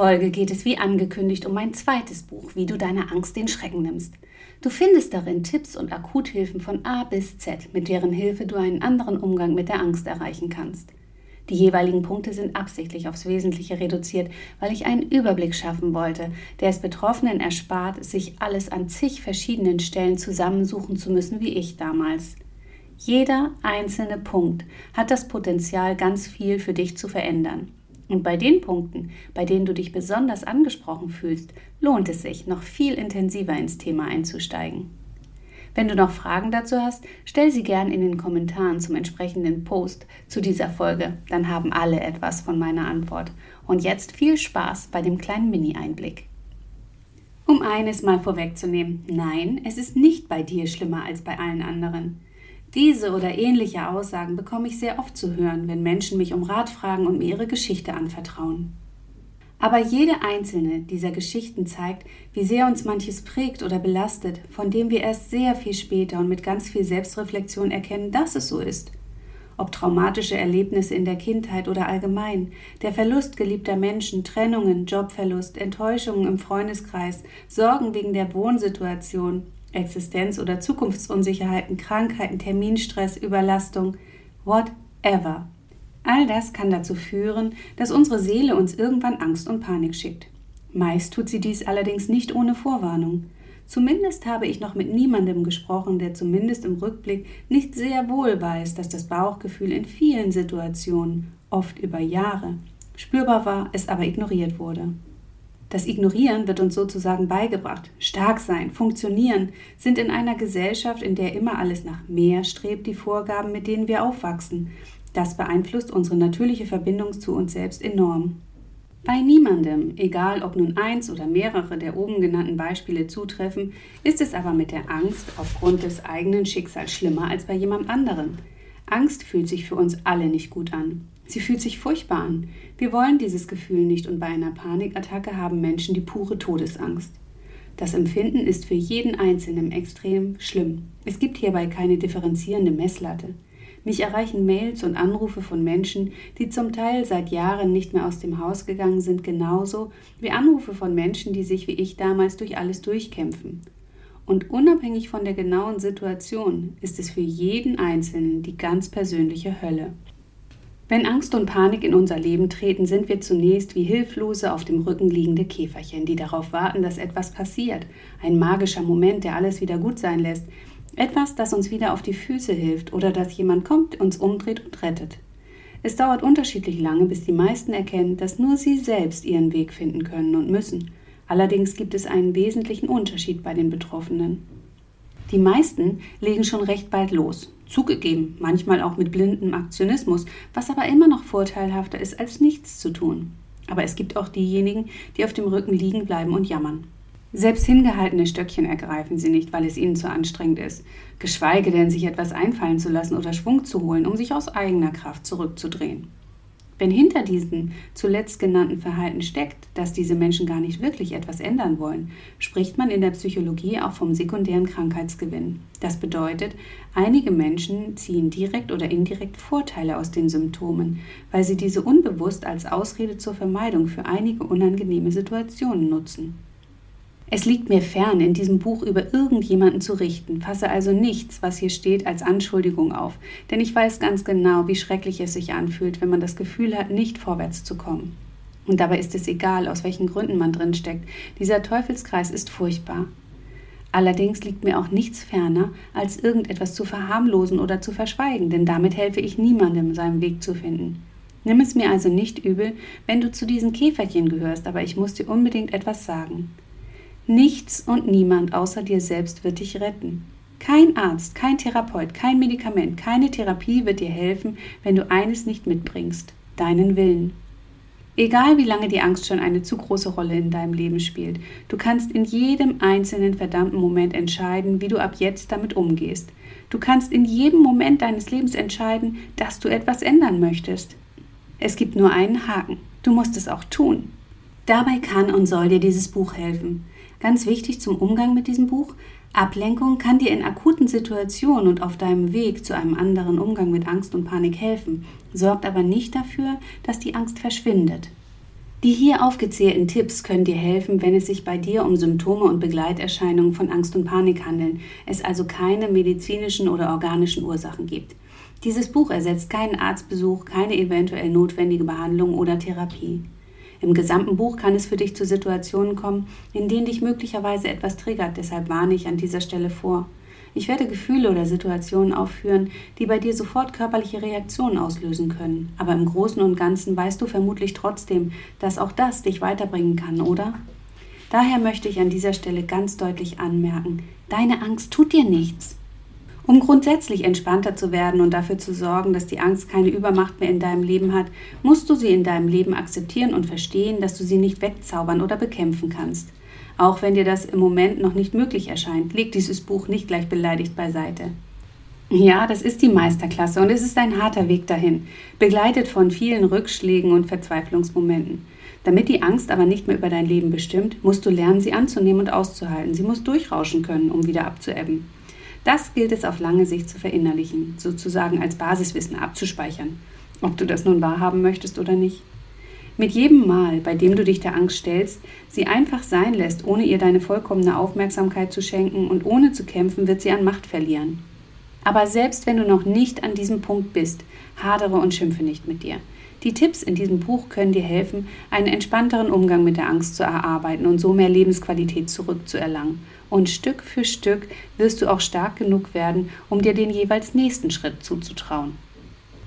Folge geht es wie angekündigt um mein zweites Buch, wie du deiner Angst den Schrecken nimmst. Du findest darin Tipps und Akuthilfen von A bis Z, mit deren Hilfe du einen anderen Umgang mit der Angst erreichen kannst. Die jeweiligen Punkte sind absichtlich aufs Wesentliche reduziert, weil ich einen Überblick schaffen wollte, der es Betroffenen erspart, sich alles an zig verschiedenen Stellen zusammensuchen zu müssen wie ich damals. Jeder einzelne Punkt hat das Potenzial, ganz viel für dich zu verändern. Und bei den Punkten, bei denen du dich besonders angesprochen fühlst, lohnt es sich, noch viel intensiver ins Thema einzusteigen. Wenn du noch Fragen dazu hast, stell sie gern in den Kommentaren zum entsprechenden Post zu dieser Folge, dann haben alle etwas von meiner Antwort. Und jetzt viel Spaß bei dem kleinen Mini-Einblick. Um eines mal vorwegzunehmen, nein, es ist nicht bei dir schlimmer als bei allen anderen. Diese oder ähnliche Aussagen bekomme ich sehr oft zu hören, wenn Menschen mich um Rat fragen und mir ihre Geschichte anvertrauen. Aber jede einzelne dieser Geschichten zeigt, wie sehr uns manches prägt oder belastet, von dem wir erst sehr viel später und mit ganz viel Selbstreflexion erkennen, dass es so ist. Ob traumatische Erlebnisse in der Kindheit oder allgemein, der Verlust geliebter Menschen, Trennungen, Jobverlust, Enttäuschungen im Freundeskreis, Sorgen wegen der Wohnsituation, Existenz- oder Zukunftsunsicherheiten, Krankheiten, Terminstress, Überlastung, whatever. All das kann dazu führen, dass unsere Seele uns irgendwann Angst und Panik schickt. Meist tut sie dies allerdings nicht ohne Vorwarnung. Zumindest habe ich noch mit niemandem gesprochen, der zumindest im Rückblick nicht sehr wohl weiß, dass das Bauchgefühl in vielen Situationen, oft über Jahre, spürbar war, es aber ignoriert wurde. Das Ignorieren wird uns sozusagen beigebracht. Stark sein, funktionieren sind in einer Gesellschaft, in der immer alles nach mehr strebt, die Vorgaben, mit denen wir aufwachsen. Das beeinflusst unsere natürliche Verbindung zu uns selbst enorm. Bei niemandem, egal ob nun eins oder mehrere der oben genannten Beispiele zutreffen, ist es aber mit der Angst aufgrund des eigenen Schicksals schlimmer als bei jemand anderem. Angst fühlt sich für uns alle nicht gut an. Sie fühlt sich furchtbar an. Wir wollen dieses Gefühl nicht und bei einer Panikattacke haben Menschen die pure Todesangst. Das Empfinden ist für jeden Einzelnen extrem schlimm. Es gibt hierbei keine differenzierende Messlatte. Mich erreichen Mails und Anrufe von Menschen, die zum Teil seit Jahren nicht mehr aus dem Haus gegangen sind, genauso wie Anrufe von Menschen, die sich wie ich damals durch alles durchkämpfen. Und unabhängig von der genauen Situation ist es für jeden Einzelnen die ganz persönliche Hölle. Wenn Angst und Panik in unser Leben treten, sind wir zunächst wie hilflose auf dem Rücken liegende Käferchen, die darauf warten, dass etwas passiert. Ein magischer Moment, der alles wieder gut sein lässt. Etwas, das uns wieder auf die Füße hilft oder dass jemand kommt, uns umdreht und rettet. Es dauert unterschiedlich lange, bis die meisten erkennen, dass nur sie selbst ihren Weg finden können und müssen. Allerdings gibt es einen wesentlichen Unterschied bei den Betroffenen. Die meisten legen schon recht bald los. Zugegeben, manchmal auch mit blindem Aktionismus, was aber immer noch vorteilhafter ist, als nichts zu tun. Aber es gibt auch diejenigen, die auf dem Rücken liegen bleiben und jammern. Selbst hingehaltene Stöckchen ergreifen sie nicht, weil es ihnen zu anstrengend ist, geschweige denn sich etwas einfallen zu lassen oder Schwung zu holen, um sich aus eigener Kraft zurückzudrehen. Wenn hinter diesen zuletzt genannten Verhalten steckt, dass diese Menschen gar nicht wirklich etwas ändern wollen, spricht man in der Psychologie auch vom sekundären Krankheitsgewinn. Das bedeutet, einige Menschen ziehen direkt oder indirekt Vorteile aus den Symptomen, weil sie diese unbewusst als Ausrede zur Vermeidung für einige unangenehme Situationen nutzen. Es liegt mir fern, in diesem Buch über irgendjemanden zu richten, fasse also nichts, was hier steht, als Anschuldigung auf, denn ich weiß ganz genau, wie schrecklich es sich anfühlt, wenn man das Gefühl hat, nicht vorwärts zu kommen. Und dabei ist es egal, aus welchen Gründen man drin steckt. Dieser Teufelskreis ist furchtbar. Allerdings liegt mir auch nichts ferner, als irgendetwas zu verharmlosen oder zu verschweigen, denn damit helfe ich niemandem, seinen Weg zu finden. Nimm es mir also nicht übel, wenn du zu diesen Käferchen gehörst, aber ich muss dir unbedingt etwas sagen. Nichts und niemand außer dir selbst wird dich retten. Kein Arzt, kein Therapeut, kein Medikament, keine Therapie wird dir helfen, wenn du eines nicht mitbringst, deinen Willen. Egal wie lange die Angst schon eine zu große Rolle in deinem Leben spielt, du kannst in jedem einzelnen verdammten Moment entscheiden, wie du ab jetzt damit umgehst. Du kannst in jedem Moment deines Lebens entscheiden, dass du etwas ändern möchtest. Es gibt nur einen Haken. Du musst es auch tun. Dabei kann und soll dir dieses Buch helfen. Ganz wichtig zum Umgang mit diesem Buch, Ablenkung kann dir in akuten Situationen und auf deinem Weg zu einem anderen Umgang mit Angst und Panik helfen, sorgt aber nicht dafür, dass die Angst verschwindet. Die hier aufgezählten Tipps können dir helfen, wenn es sich bei dir um Symptome und Begleiterscheinungen von Angst und Panik handeln, es also keine medizinischen oder organischen Ursachen gibt. Dieses Buch ersetzt keinen Arztbesuch, keine eventuell notwendige Behandlung oder Therapie. Im gesamten Buch kann es für dich zu Situationen kommen, in denen dich möglicherweise etwas triggert, deshalb warne ich an dieser Stelle vor. Ich werde Gefühle oder Situationen aufführen, die bei dir sofort körperliche Reaktionen auslösen können, aber im Großen und Ganzen weißt du vermutlich trotzdem, dass auch das dich weiterbringen kann, oder? Daher möchte ich an dieser Stelle ganz deutlich anmerken, deine Angst tut dir nichts. Um grundsätzlich entspannter zu werden und dafür zu sorgen, dass die Angst keine Übermacht mehr in deinem Leben hat, musst du sie in deinem Leben akzeptieren und verstehen, dass du sie nicht wegzaubern oder bekämpfen kannst. Auch wenn dir das im Moment noch nicht möglich erscheint, leg dieses Buch nicht gleich beleidigt beiseite. Ja, das ist die Meisterklasse und es ist ein harter Weg dahin, begleitet von vielen Rückschlägen und Verzweiflungsmomenten. Damit die Angst aber nicht mehr über dein Leben bestimmt, musst du lernen, sie anzunehmen und auszuhalten. Sie muss durchrauschen können, um wieder abzuebben. Das gilt es auf lange Sicht zu verinnerlichen, sozusagen als Basiswissen abzuspeichern, ob du das nun wahrhaben möchtest oder nicht. Mit jedem Mal, bei dem du dich der Angst stellst, sie einfach sein lässt, ohne ihr deine vollkommene Aufmerksamkeit zu schenken und ohne zu kämpfen, wird sie an Macht verlieren. Aber selbst wenn du noch nicht an diesem Punkt bist, hadere und schimpfe nicht mit dir. Die Tipps in diesem Buch können dir helfen, einen entspannteren Umgang mit der Angst zu erarbeiten und so mehr Lebensqualität zurückzuerlangen. Und Stück für Stück wirst du auch stark genug werden, um dir den jeweils nächsten Schritt zuzutrauen.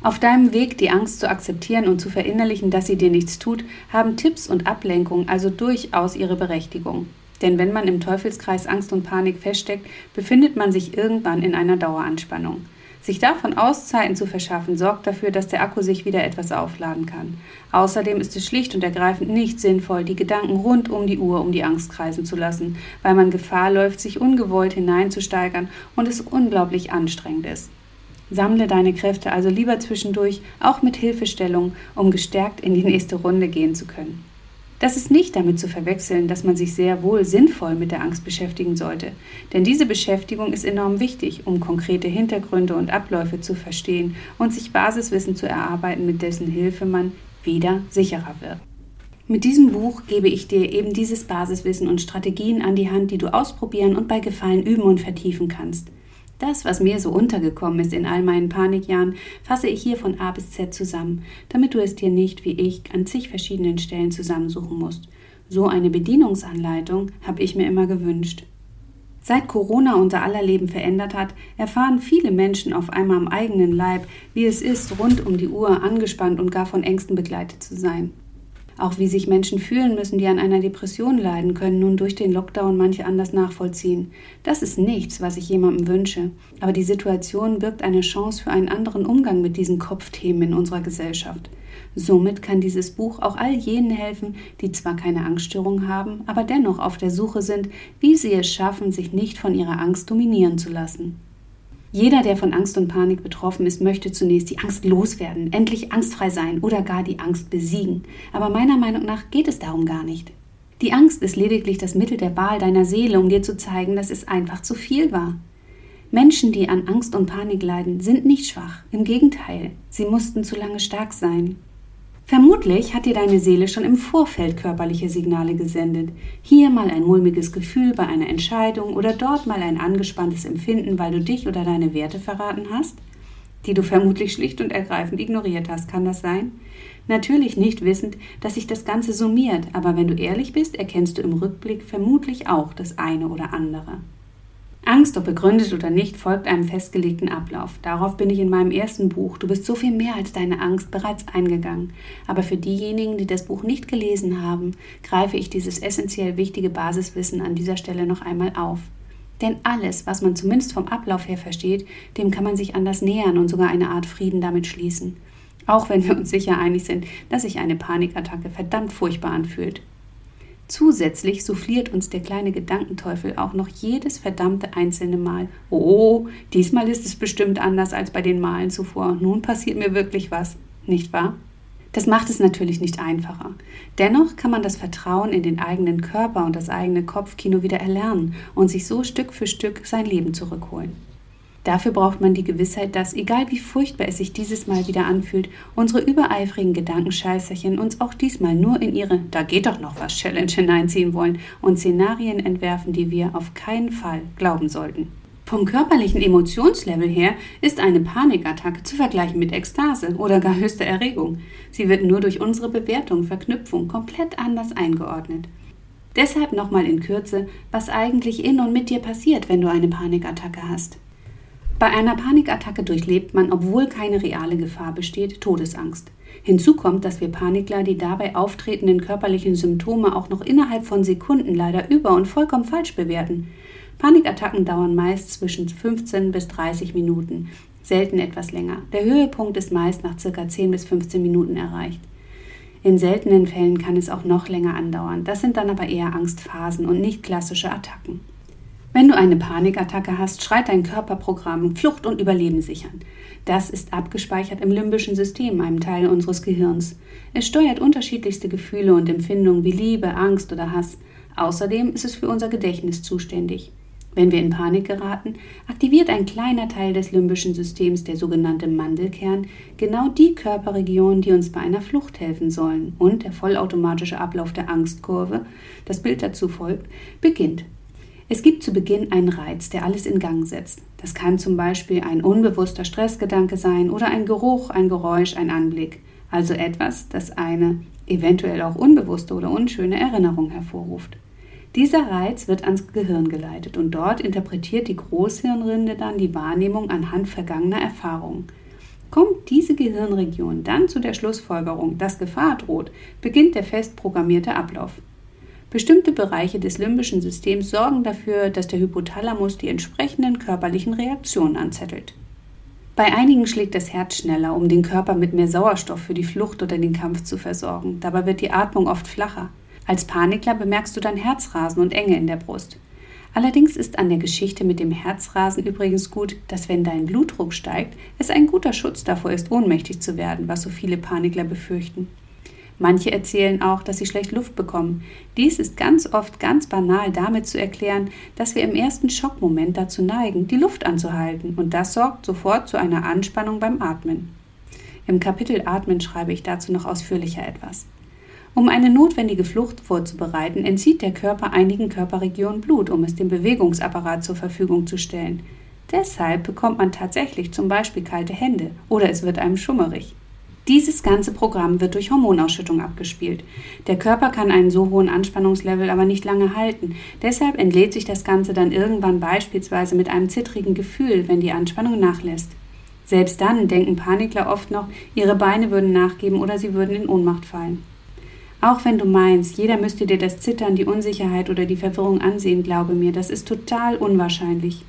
Auf deinem Weg, die Angst zu akzeptieren und zu verinnerlichen, dass sie dir nichts tut, haben Tipps und Ablenkung also durchaus ihre Berechtigung. Denn wenn man im Teufelskreis Angst und Panik feststeckt, befindet man sich irgendwann in einer Daueranspannung. Sich davon Auszeiten zu verschaffen, sorgt dafür, dass der Akku sich wieder etwas aufladen kann. Außerdem ist es schlicht und ergreifend nicht sinnvoll, die Gedanken rund um die Uhr um die Angst kreisen zu lassen, weil man Gefahr läuft, sich ungewollt hineinzusteigern und es unglaublich anstrengend ist. Sammle deine Kräfte also lieber zwischendurch, auch mit Hilfestellung, um gestärkt in die nächste Runde gehen zu können. Das ist nicht damit zu verwechseln, dass man sich sehr wohl sinnvoll mit der Angst beschäftigen sollte. Denn diese Beschäftigung ist enorm wichtig, um konkrete Hintergründe und Abläufe zu verstehen und sich Basiswissen zu erarbeiten, mit dessen Hilfe man wieder sicherer wird. Mit diesem Buch gebe ich dir eben dieses Basiswissen und Strategien an die Hand, die du ausprobieren und bei Gefallen üben und vertiefen kannst. Das, was mir so untergekommen ist in all meinen Panikjahren, fasse ich hier von A bis Z zusammen, damit du es dir nicht wie ich an zig verschiedenen Stellen zusammensuchen musst. So eine Bedienungsanleitung habe ich mir immer gewünscht. Seit Corona unser aller Leben verändert hat, erfahren viele Menschen auf einmal am eigenen Leib, wie es ist, rund um die Uhr angespannt und gar von Ängsten begleitet zu sein. Auch wie sich Menschen fühlen müssen, die an einer Depression leiden, können nun durch den Lockdown manche anders nachvollziehen. Das ist nichts, was ich jemandem wünsche. Aber die Situation birgt eine Chance für einen anderen Umgang mit diesen Kopfthemen in unserer Gesellschaft. Somit kann dieses Buch auch all jenen helfen, die zwar keine Angststörung haben, aber dennoch auf der Suche sind, wie sie es schaffen, sich nicht von ihrer Angst dominieren zu lassen. Jeder, der von Angst und Panik betroffen ist, möchte zunächst die Angst loswerden, endlich angstfrei sein oder gar die Angst besiegen. Aber meiner Meinung nach geht es darum gar nicht. Die Angst ist lediglich das Mittel der Wahl deiner Seele, um dir zu zeigen, dass es einfach zu viel war. Menschen, die an Angst und Panik leiden, sind nicht schwach. Im Gegenteil, sie mussten zu lange stark sein. Vermutlich hat dir deine Seele schon im Vorfeld körperliche Signale gesendet. Hier mal ein mulmiges Gefühl bei einer Entscheidung oder dort mal ein angespanntes Empfinden, weil du dich oder deine Werte verraten hast, die du vermutlich schlicht und ergreifend ignoriert hast. Kann das sein? Natürlich nicht wissend, dass sich das Ganze summiert, aber wenn du ehrlich bist, erkennst du im Rückblick vermutlich auch das eine oder andere. Angst, ob begründet oder nicht, folgt einem festgelegten Ablauf. Darauf bin ich in meinem ersten Buch Du bist so viel mehr als deine Angst bereits eingegangen. Aber für diejenigen, die das Buch nicht gelesen haben, greife ich dieses essentiell wichtige Basiswissen an dieser Stelle noch einmal auf. Denn alles, was man zumindest vom Ablauf her versteht, dem kann man sich anders nähern und sogar eine Art Frieden damit schließen. Auch wenn wir uns sicher einig sind, dass sich eine Panikattacke verdammt furchtbar anfühlt. Zusätzlich souffliert uns der kleine Gedankenteufel auch noch jedes verdammte einzelne Mal. Oh, diesmal ist es bestimmt anders als bei den Malen zuvor. Nun passiert mir wirklich was, nicht wahr? Das macht es natürlich nicht einfacher. Dennoch kann man das Vertrauen in den eigenen Körper und das eigene Kopfkino wieder erlernen und sich so Stück für Stück sein Leben zurückholen. Dafür braucht man die Gewissheit, dass, egal wie furchtbar es sich dieses Mal wieder anfühlt, unsere übereifrigen Gedankenscheißerchen uns auch diesmal nur in ihre Da geht doch noch was Challenge hineinziehen wollen und Szenarien entwerfen, die wir auf keinen Fall glauben sollten. Vom körperlichen Emotionslevel her ist eine Panikattacke zu vergleichen mit Ekstase oder gar höchster Erregung. Sie wird nur durch unsere Bewertung, Verknüpfung komplett anders eingeordnet. Deshalb nochmal in Kürze, was eigentlich in und mit dir passiert, wenn du eine Panikattacke hast. Bei einer Panikattacke durchlebt man, obwohl keine reale Gefahr besteht, Todesangst. Hinzu kommt, dass wir Panikler die dabei auftretenden körperlichen Symptome auch noch innerhalb von Sekunden leider über und vollkommen falsch bewerten. Panikattacken dauern meist zwischen 15 bis 30 Minuten, selten etwas länger. Der Höhepunkt ist meist nach ca. 10 bis 15 Minuten erreicht. In seltenen Fällen kann es auch noch länger andauern. Das sind dann aber eher Angstphasen und nicht klassische Attacken. Wenn du eine Panikattacke hast, schreit dein Körperprogramm Flucht und Überleben sichern. Das ist abgespeichert im limbischen System, einem Teil unseres Gehirns. Es steuert unterschiedlichste Gefühle und Empfindungen wie Liebe, Angst oder Hass. Außerdem ist es für unser Gedächtnis zuständig. Wenn wir in Panik geraten, aktiviert ein kleiner Teil des limbischen Systems, der sogenannte Mandelkern, genau die Körperregionen, die uns bei einer Flucht helfen sollen. Und der vollautomatische Ablauf der Angstkurve, das Bild dazu folgt, beginnt. Es gibt zu Beginn einen Reiz, der alles in Gang setzt. Das kann zum Beispiel ein unbewusster Stressgedanke sein oder ein Geruch, ein Geräusch, ein Anblick. Also etwas, das eine eventuell auch unbewusste oder unschöne Erinnerung hervorruft. Dieser Reiz wird ans Gehirn geleitet und dort interpretiert die Großhirnrinde dann die Wahrnehmung anhand vergangener Erfahrungen. Kommt diese Gehirnregion dann zu der Schlussfolgerung, dass Gefahr droht, beginnt der fest programmierte Ablauf. Bestimmte Bereiche des limbischen Systems sorgen dafür, dass der Hypothalamus die entsprechenden körperlichen Reaktionen anzettelt. Bei einigen schlägt das Herz schneller, um den Körper mit mehr Sauerstoff für die Flucht oder den Kampf zu versorgen. Dabei wird die Atmung oft flacher. Als Panikler bemerkst du dann Herzrasen und Enge in der Brust. Allerdings ist an der Geschichte mit dem Herzrasen übrigens gut, dass wenn dein Blutdruck steigt, es ein guter Schutz davor ist, ohnmächtig zu werden, was so viele Panikler befürchten. Manche erzählen auch, dass sie schlecht Luft bekommen. Dies ist ganz oft ganz banal damit zu erklären, dass wir im ersten Schockmoment dazu neigen, die Luft anzuhalten und das sorgt sofort zu einer Anspannung beim Atmen. Im Kapitel Atmen schreibe ich dazu noch ausführlicher etwas. Um eine notwendige Flucht vorzubereiten, entzieht der Körper einigen Körperregionen Blut, um es dem Bewegungsapparat zur Verfügung zu stellen. Deshalb bekommt man tatsächlich zum Beispiel kalte Hände oder es wird einem schummerig. Dieses ganze Programm wird durch Hormonausschüttung abgespielt. Der Körper kann einen so hohen Anspannungslevel aber nicht lange halten. Deshalb entlädt sich das Ganze dann irgendwann beispielsweise mit einem zittrigen Gefühl, wenn die Anspannung nachlässt. Selbst dann denken Panikler oft noch, ihre Beine würden nachgeben oder sie würden in Ohnmacht fallen. Auch wenn du meinst, jeder müsste dir das Zittern, die Unsicherheit oder die Verwirrung ansehen, glaube mir, das ist total unwahrscheinlich.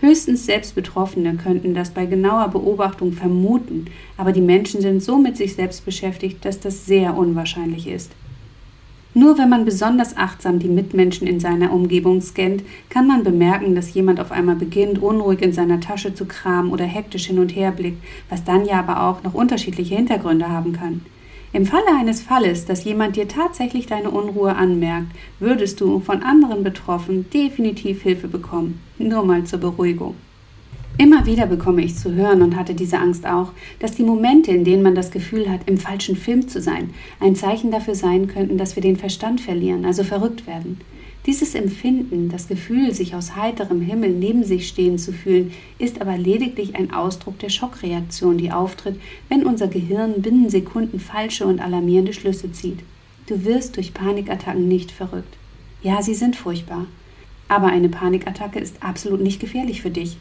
Höchstens selbst Betroffene könnten das bei genauer Beobachtung vermuten, aber die Menschen sind so mit sich selbst beschäftigt, dass das sehr unwahrscheinlich ist. Nur wenn man besonders achtsam die Mitmenschen in seiner Umgebung scannt, kann man bemerken, dass jemand auf einmal beginnt, unruhig in seiner Tasche zu kramen oder hektisch hin und her blickt, was dann ja aber auch noch unterschiedliche Hintergründe haben kann. Im Falle eines Falles, dass jemand dir tatsächlich deine Unruhe anmerkt, würdest du von anderen Betroffenen definitiv Hilfe bekommen. Nur mal zur Beruhigung. Immer wieder bekomme ich zu hören und hatte diese Angst auch, dass die Momente, in denen man das Gefühl hat, im falschen Film zu sein, ein Zeichen dafür sein könnten, dass wir den Verstand verlieren, also verrückt werden. Dieses Empfinden, das Gefühl, sich aus heiterem Himmel neben sich stehen zu fühlen, ist aber lediglich ein Ausdruck der Schockreaktion, die auftritt, wenn unser Gehirn binnen Sekunden falsche und alarmierende Schlüsse zieht. Du wirst durch Panikattacken nicht verrückt. Ja, sie sind furchtbar. Aber eine Panikattacke ist absolut nicht gefährlich für dich.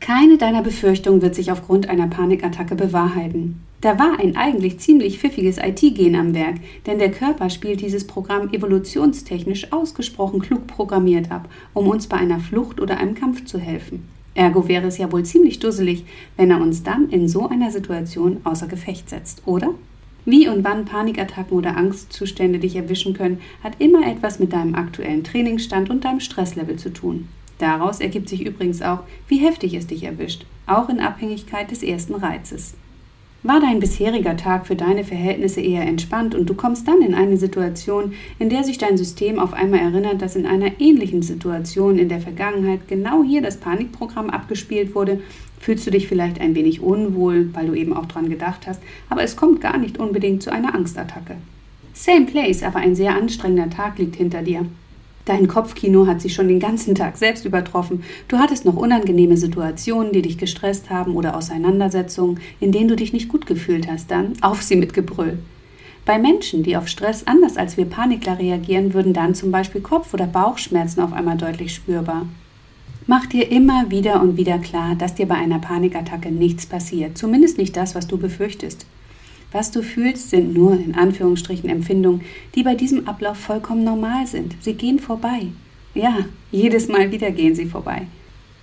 Keine deiner Befürchtungen wird sich aufgrund einer Panikattacke bewahrheiten. Da war ein eigentlich ziemlich pfiffiges IT-Gen am Werk, denn der Körper spielt dieses Programm evolutionstechnisch ausgesprochen klug programmiert ab, um uns bei einer Flucht oder einem Kampf zu helfen. Ergo wäre es ja wohl ziemlich dusselig, wenn er uns dann in so einer Situation außer Gefecht setzt, oder? Wie und wann Panikattacken oder Angstzustände dich erwischen können, hat immer etwas mit deinem aktuellen Trainingsstand und deinem Stresslevel zu tun. Daraus ergibt sich übrigens auch, wie heftig es dich erwischt, auch in Abhängigkeit des ersten Reizes. War dein bisheriger Tag für deine Verhältnisse eher entspannt und du kommst dann in eine Situation, in der sich dein System auf einmal erinnert, dass in einer ähnlichen Situation in der Vergangenheit genau hier das Panikprogramm abgespielt wurde, fühlst du dich vielleicht ein wenig unwohl, weil du eben auch dran gedacht hast, aber es kommt gar nicht unbedingt zu einer Angstattacke. Same place, aber ein sehr anstrengender Tag liegt hinter dir. Dein Kopfkino hat sich schon den ganzen Tag selbst übertroffen. Du hattest noch unangenehme Situationen, die dich gestresst haben oder Auseinandersetzungen, in denen du dich nicht gut gefühlt hast. Dann auf sie mit Gebrüll. Bei Menschen, die auf Stress anders als wir Panikler reagieren, würden dann zum Beispiel Kopf- oder Bauchschmerzen auf einmal deutlich spürbar. Mach dir immer wieder und wieder klar, dass dir bei einer Panikattacke nichts passiert, zumindest nicht das, was du befürchtest. Was du fühlst, sind nur in Anführungsstrichen Empfindungen, die bei diesem Ablauf vollkommen normal sind. Sie gehen vorbei. Ja, jedes Mal wieder gehen sie vorbei.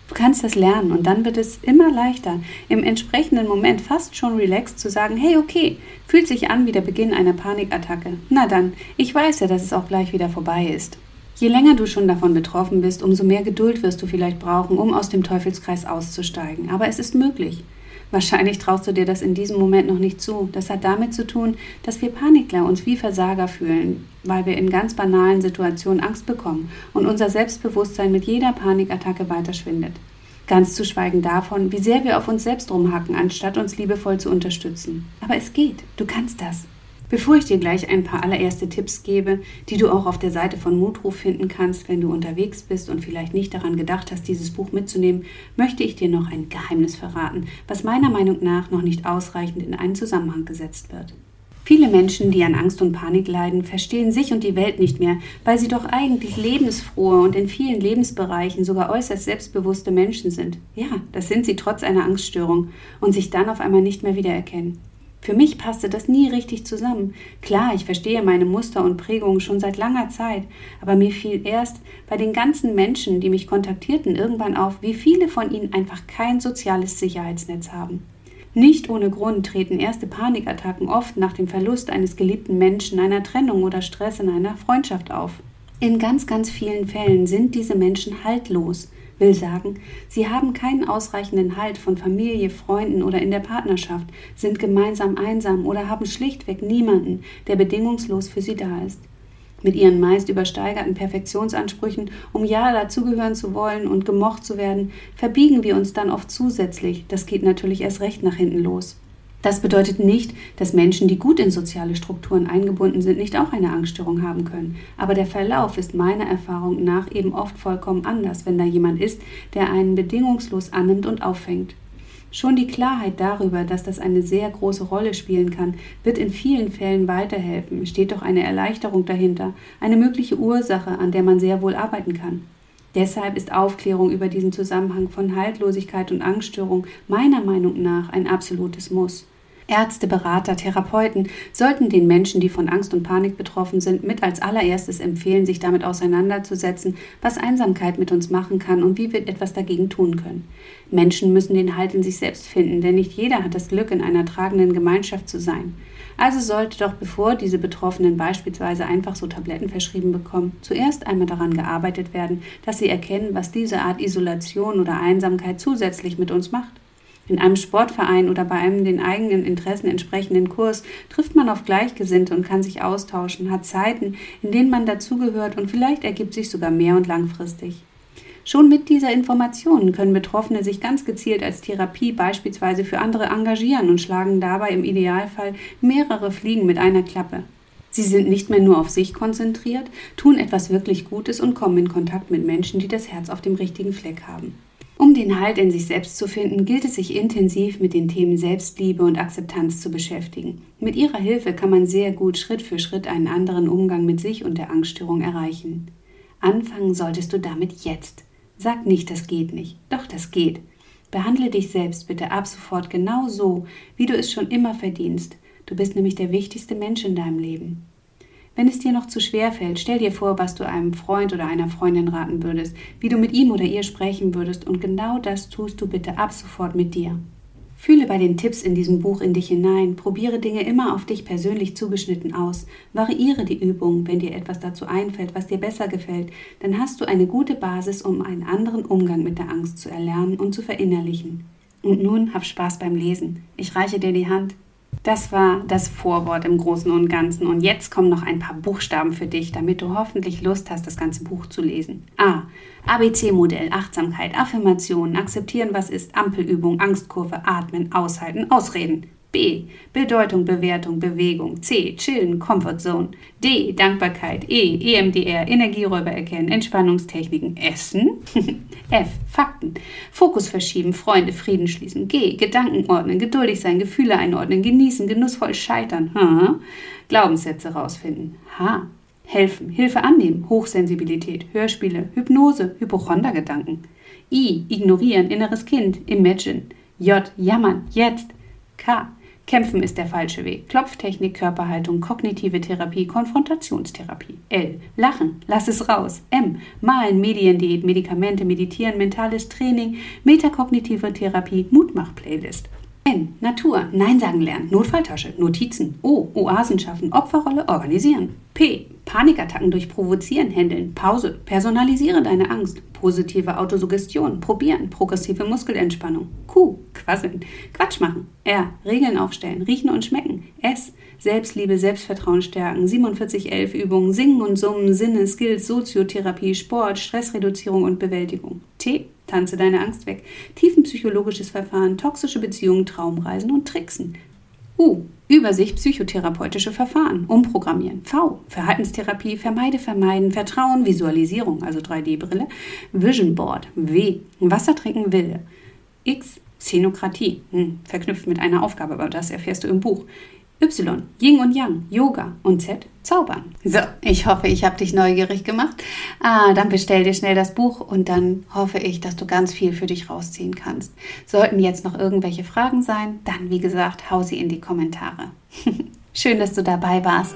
Du kannst das lernen und dann wird es immer leichter, im entsprechenden Moment fast schon relaxed zu sagen, hey, okay, fühlt sich an wie der Beginn einer Panikattacke. Na dann, ich weiß ja, dass es auch gleich wieder vorbei ist. Je länger du schon davon betroffen bist, umso mehr Geduld wirst du vielleicht brauchen, um aus dem Teufelskreis auszusteigen. Aber es ist möglich. Wahrscheinlich traust du dir das in diesem Moment noch nicht zu. Das hat damit zu tun, dass wir Panikler uns wie Versager fühlen, weil wir in ganz banalen Situationen Angst bekommen und unser Selbstbewusstsein mit jeder Panikattacke weiter schwindet. Ganz zu schweigen davon, wie sehr wir auf uns selbst rumhacken, anstatt uns liebevoll zu unterstützen. Aber es geht. Du kannst das. Bevor ich dir gleich ein paar allererste Tipps gebe, die du auch auf der Seite von Mutruf finden kannst, wenn du unterwegs bist und vielleicht nicht daran gedacht hast, dieses Buch mitzunehmen, möchte ich dir noch ein Geheimnis verraten, was meiner Meinung nach noch nicht ausreichend in einen Zusammenhang gesetzt wird. Viele Menschen, die an Angst und Panik leiden, verstehen sich und die Welt nicht mehr, weil sie doch eigentlich lebensfrohe und in vielen Lebensbereichen sogar äußerst selbstbewusste Menschen sind. Ja, das sind sie trotz einer Angststörung und sich dann auf einmal nicht mehr wiedererkennen. Für mich passte das nie richtig zusammen. Klar, ich verstehe meine Muster und Prägungen schon seit langer Zeit, aber mir fiel erst bei den ganzen Menschen, die mich kontaktierten, irgendwann auf, wie viele von ihnen einfach kein soziales Sicherheitsnetz haben. Nicht ohne Grund treten erste Panikattacken oft nach dem Verlust eines geliebten Menschen, einer Trennung oder Stress in einer Freundschaft auf. In ganz, ganz vielen Fällen sind diese Menschen haltlos, will sagen, sie haben keinen ausreichenden Halt von Familie, Freunden oder in der Partnerschaft, sind gemeinsam einsam oder haben schlichtweg niemanden, der bedingungslos für sie da ist. Mit ihren meist übersteigerten Perfektionsansprüchen, um ja dazugehören zu wollen und gemocht zu werden, verbiegen wir uns dann oft zusätzlich. Das geht natürlich erst recht nach hinten los. Das bedeutet nicht, dass Menschen, die gut in soziale Strukturen eingebunden sind, nicht auch eine Angststörung haben können. Aber der Verlauf ist meiner Erfahrung nach eben oft vollkommen anders, wenn da jemand ist, der einen bedingungslos annimmt und auffängt. Schon die Klarheit darüber, dass das eine sehr große Rolle spielen kann, wird in vielen Fällen weiterhelfen. Es steht doch eine Erleichterung dahinter, eine mögliche Ursache, an der man sehr wohl arbeiten kann. Deshalb ist Aufklärung über diesen Zusammenhang von Haltlosigkeit und Angststörung meiner Meinung nach ein absolutes Muss. Ärzte, Berater, Therapeuten sollten den Menschen, die von Angst und Panik betroffen sind, mit als allererstes empfehlen, sich damit auseinanderzusetzen, was Einsamkeit mit uns machen kann und wie wir etwas dagegen tun können. Menschen müssen den Halt in sich selbst finden, denn nicht jeder hat das Glück, in einer tragenden Gemeinschaft zu sein. Also sollte doch, bevor diese Betroffenen beispielsweise einfach so Tabletten verschrieben bekommen, zuerst einmal daran gearbeitet werden, dass sie erkennen, was diese Art Isolation oder Einsamkeit zusätzlich mit uns macht. In einem Sportverein oder bei einem den eigenen Interessen entsprechenden Kurs trifft man auf Gleichgesinnte und kann sich austauschen, hat Zeiten, in denen man dazugehört und vielleicht ergibt sich sogar mehr und langfristig. Schon mit dieser Information können Betroffene sich ganz gezielt als Therapie beispielsweise für andere engagieren und schlagen dabei im Idealfall mehrere Fliegen mit einer Klappe. Sie sind nicht mehr nur auf sich konzentriert, tun etwas wirklich Gutes und kommen in Kontakt mit Menschen, die das Herz auf dem richtigen Fleck haben. Um den Halt in sich selbst zu finden, gilt es sich intensiv mit den Themen Selbstliebe und Akzeptanz zu beschäftigen. Mit ihrer Hilfe kann man sehr gut Schritt für Schritt einen anderen Umgang mit sich und der Angststörung erreichen. Anfangen solltest du damit jetzt. Sag nicht, das geht nicht. Doch, das geht. Behandle dich selbst bitte ab sofort genau so, wie du es schon immer verdienst. Du bist nämlich der wichtigste Mensch in deinem Leben. Wenn es dir noch zu schwer fällt, stell dir vor, was du einem Freund oder einer Freundin raten würdest, wie du mit ihm oder ihr sprechen würdest und genau das tust du bitte ab sofort mit dir. Fühle bei den Tipps in diesem Buch in dich hinein, probiere Dinge immer auf dich persönlich zugeschnitten aus, variiere die Übung, wenn dir etwas dazu einfällt, was dir besser gefällt, dann hast du eine gute Basis, um einen anderen Umgang mit der Angst zu erlernen und zu verinnerlichen. Und nun hab Spaß beim Lesen. Ich reiche dir die Hand. Das war das Vorwort im Großen und Ganzen. Und jetzt kommen noch ein paar Buchstaben für dich, damit du hoffentlich Lust hast, das ganze Buch zu lesen. A. ABC-Modell, Achtsamkeit, Affirmationen, akzeptieren, was ist, Ampelübung, Angstkurve, atmen, aushalten, ausreden. B. Bedeutung, Bewertung, Bewegung. C. Chillen, Comfort Zone. D. Dankbarkeit. E. EMDR, Energieräuber erkennen, Entspannungstechniken. Essen. F. Fakten. Fokus verschieben, Freunde, Frieden schließen. G. Gedanken ordnen, geduldig sein, Gefühle einordnen, genießen, genussvoll scheitern. H. Glaubenssätze rausfinden. H. Helfen, Hilfe annehmen, Hochsensibilität, Hörspiele, Hypnose, Hypochondergedanken. I. Ignorieren, inneres Kind, Imagine. J. Jammern, jetzt. K. Kämpfen ist der falsche Weg. Klopftechnik, Körperhaltung, kognitive Therapie, Konfrontationstherapie. L. Lachen, lass es raus. M. Malen, Mediendiät, Medikamente, Meditieren, mentales Training, metakognitive Therapie, Mutmach-Playlist. N. Natur, Nein sagen lernen, Notfalltasche, Notizen. O. Oasen schaffen, Opferrolle organisieren. P. Panikattacken durch Provozieren handeln, Pause, personalisiere deine Angst, positive Autosuggestion, probieren, progressive Muskelentspannung. Q. Quasseln, Quatsch machen. R. Regeln aufstellen, riechen und schmecken. S. Selbstliebe, Selbstvertrauen stärken, 4711 Übungen, Singen und Summen, Sinne, Skills, Soziotherapie, Sport, Stressreduzierung und Bewältigung. T. Tanze deine Angst weg. Tiefenpsychologisches Verfahren, toxische Beziehungen, Traumreisen und Tricksen. U. Übersicht psychotherapeutische Verfahren. Umprogrammieren. V. Verhaltenstherapie. Vermeide, vermeiden. Vertrauen. Visualisierung, also 3D-Brille. Vision Board. W. Wasser trinken, Wille. X. Szenokratie. Hm, verknüpft mit einer Aufgabe, aber das erfährst du im Buch. Y, Yin und Yang, Yoga und Z, Zaubern. So, ich hoffe, ich habe dich neugierig gemacht. Ah, dann bestell dir schnell das Buch und dann hoffe ich, dass du ganz viel für dich rausziehen kannst. Sollten jetzt noch irgendwelche Fragen sein, dann wie gesagt, hau sie in die Kommentare. Schön, dass du dabei warst.